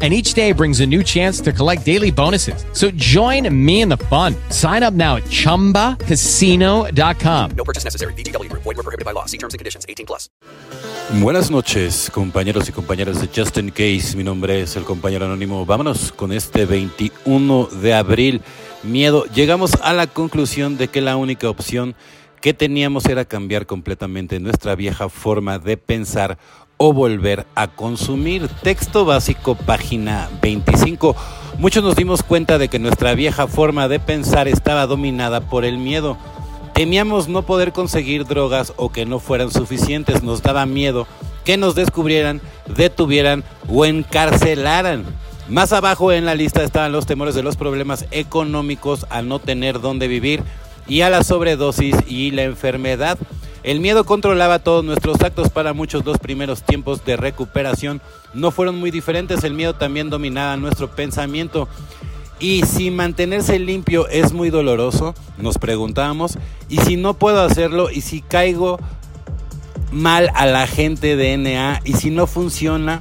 and each day brings a new chance to collect daily bonuses. So join me in the fun. Sign up now at ChumbaCasino.com. No purchase necessary. VGW Group. Void were prohibited by law. See terms and conditions. 18 plus. Buenas noches, compañeros y compañeras de Just in Case. Mi nombre es el compañero anónimo. Vámonos con este 21 de abril. Miedo. Llegamos a la conclusión de que la única opción que teníamos era cambiar completamente nuestra vieja forma de pensar o volver a consumir. Texto básico, página 25. Muchos nos dimos cuenta de que nuestra vieja forma de pensar estaba dominada por el miedo. Temíamos no poder conseguir drogas o que no fueran suficientes. Nos daba miedo que nos descubrieran, detuvieran o encarcelaran. Más abajo en la lista estaban los temores de los problemas económicos a no tener dónde vivir y a la sobredosis y la enfermedad. El miedo controlaba todos nuestros actos para muchos los primeros tiempos de recuperación. No fueron muy diferentes, el miedo también dominaba nuestro pensamiento. Y si mantenerse limpio es muy doloroso, nos preguntábamos, y si no puedo hacerlo, y si caigo mal a la gente de NA, y si no funciona,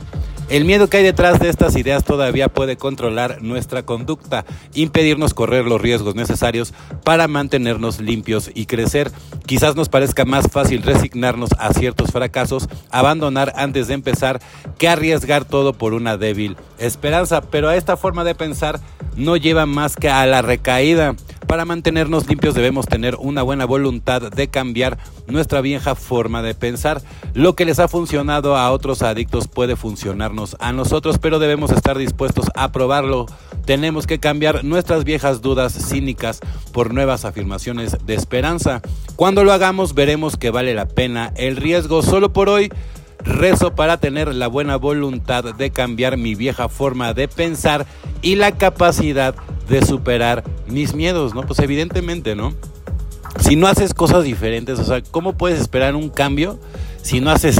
el miedo que hay detrás de estas ideas todavía puede controlar nuestra conducta, impedirnos correr los riesgos necesarios para mantenernos limpios y crecer. Quizás nos parezca más fácil resignarnos a ciertos fracasos, abandonar antes de empezar, que arriesgar todo por una débil esperanza, pero esta forma de pensar no lleva más que a la recaída. Para mantenernos limpios debemos tener una buena voluntad de cambiar nuestra vieja forma de pensar. Lo que les ha funcionado a otros adictos puede funcionarnos a nosotros, pero debemos estar dispuestos a probarlo. Tenemos que cambiar nuestras viejas dudas cínicas por nuevas afirmaciones de esperanza. Cuando lo hagamos veremos que vale la pena el riesgo. Solo por hoy rezo para tener la buena voluntad de cambiar mi vieja forma de pensar y la capacidad de superar mis miedos, ¿no? Pues evidentemente, ¿no? Si no haces cosas diferentes, o sea, ¿cómo puedes esperar un cambio si no haces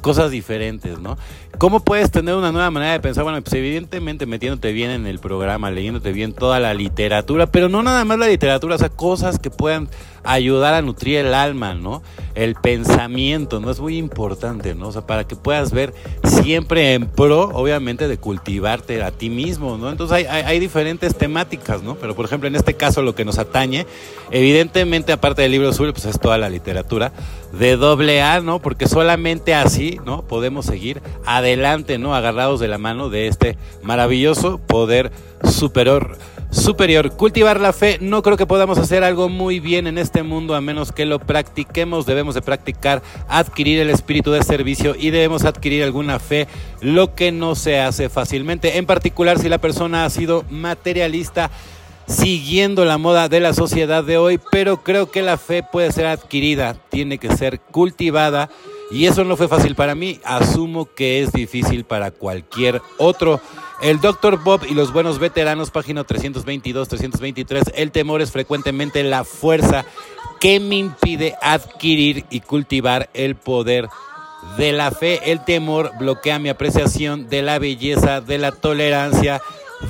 cosas diferentes, ¿no? ¿Cómo puedes tener una nueva manera de pensar? Bueno, pues evidentemente metiéndote bien en el programa, leyéndote bien toda la literatura, pero no nada más la literatura, o sea, cosas que puedan ayudar a nutrir el alma, ¿no? El pensamiento, ¿no? Es muy importante, ¿no? O sea, para que puedas ver siempre en pro, obviamente, de cultivarte a ti mismo, ¿no? Entonces hay, hay, diferentes temáticas, ¿no? Pero, por ejemplo, en este caso lo que nos atañe, evidentemente, aparte del libro azul, pues es toda la literatura de doble A, ¿no? Porque solamente así, ¿no? Podemos seguir adelante, ¿no? Agarrados de la mano de este maravilloso poder superior superior. Cultivar la fe, no creo que podamos hacer algo muy bien en este mundo a menos que lo practiquemos. Debemos de practicar, adquirir el espíritu de servicio y debemos adquirir alguna fe, lo que no se hace fácilmente. En particular si la persona ha sido materialista siguiendo la moda de la sociedad de hoy, pero creo que la fe puede ser adquirida, tiene que ser cultivada y eso no fue fácil para mí, asumo que es difícil para cualquier otro. El Dr. Bob y los buenos veteranos, página 322-323, el temor es frecuentemente la fuerza que me impide adquirir y cultivar el poder de la fe. El temor bloquea mi apreciación de la belleza, de la tolerancia,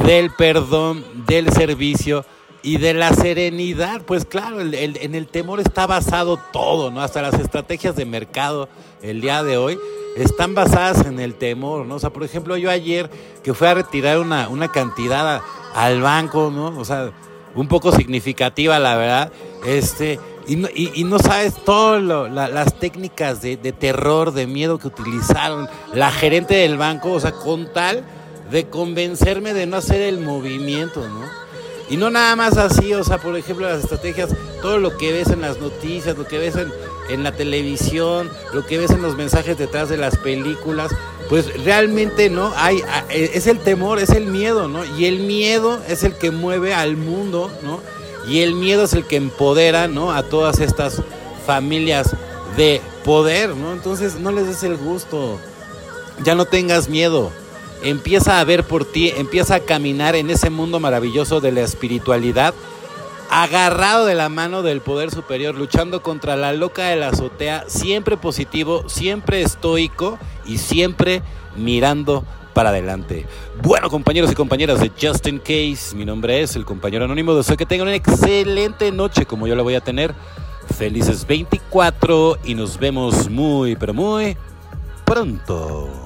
del perdón, del servicio y de la serenidad. Pues claro, en el temor está basado todo, ¿no? Hasta las estrategias de mercado el día de hoy están basadas en el temor, ¿no? O sea, por ejemplo, yo ayer que fui a retirar una, una cantidad al banco, ¿no? O sea, un poco significativa, la verdad, este, y no, y, no sabes todas las técnicas de, de, terror, de miedo que utilizaron la gerente del banco, o sea, con tal de convencerme de no hacer el movimiento, ¿no? Y no nada más así, o sea, por ejemplo, las estrategias, todo lo que ves en las noticias, lo que ves en, en la televisión, lo que ves en los mensajes detrás de las películas, pues realmente no hay es el temor, es el miedo, ¿no? Y el miedo es el que mueve al mundo, ¿no? Y el miedo es el que empodera, ¿no? A todas estas familias de poder, ¿no? Entonces no les des el gusto. Ya no tengas miedo. Empieza a ver por ti, empieza a caminar en ese mundo maravilloso de la espiritualidad agarrado de la mano del poder superior, luchando contra la loca de la azotea, siempre positivo, siempre estoico y siempre mirando para adelante. Bueno, compañeros y compañeras de Just In Case, mi nombre es el compañero anónimo. Deseo que tengan una excelente noche como yo la voy a tener. Felices 24 y nos vemos muy, pero muy pronto.